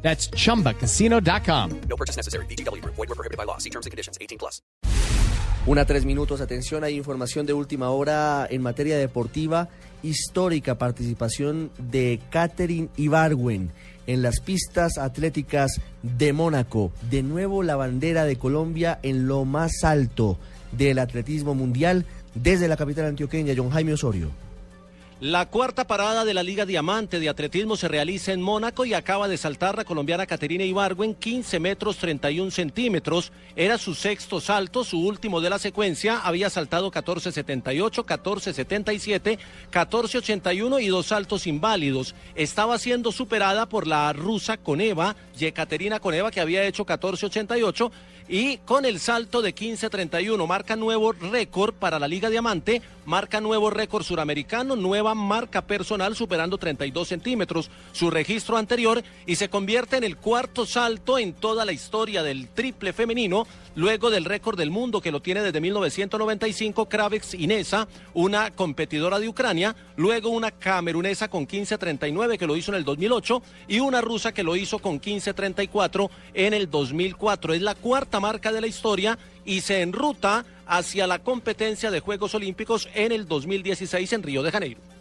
That's chumbacasino.com. No purchase necessary. BGW. Void were prohibited by law. See terms and conditions. 18 plus. Una tres minutos, atención, hay información de última hora en materia deportiva, histórica participación de Catherine Ibargüen en las pistas atléticas de Mónaco. De nuevo la bandera de Colombia en lo más alto del atletismo mundial desde la capital antioqueña, John Jaime Osorio. La cuarta parada de la Liga Diamante de Atletismo se realiza en Mónaco y acaba de saltar la colombiana Caterina Ibargüen 15 metros 31 centímetros. Era su sexto salto, su último de la secuencia. Había saltado 14.78, 14.77, 14.81 y dos saltos inválidos. Estaba siendo superada por la rusa Coneva, Yekaterina Coneva, que había hecho 14.88 y con el salto de 15.31 marca nuevo récord para la Liga Diamante, marca nuevo récord suramericano, marca personal superando 32 centímetros, su registro anterior y se convierte en el cuarto salto en toda la historia del triple femenino, luego del récord del mundo que lo tiene desde 1995 Kravex Inesa, una competidora de Ucrania, luego una camerunesa con 15.39 que lo hizo en el 2008 y una rusa que lo hizo con 15.34 en el 2004. Es la cuarta marca de la historia y se enruta hacia la competencia de Juegos Olímpicos en el 2016 en Río de Janeiro.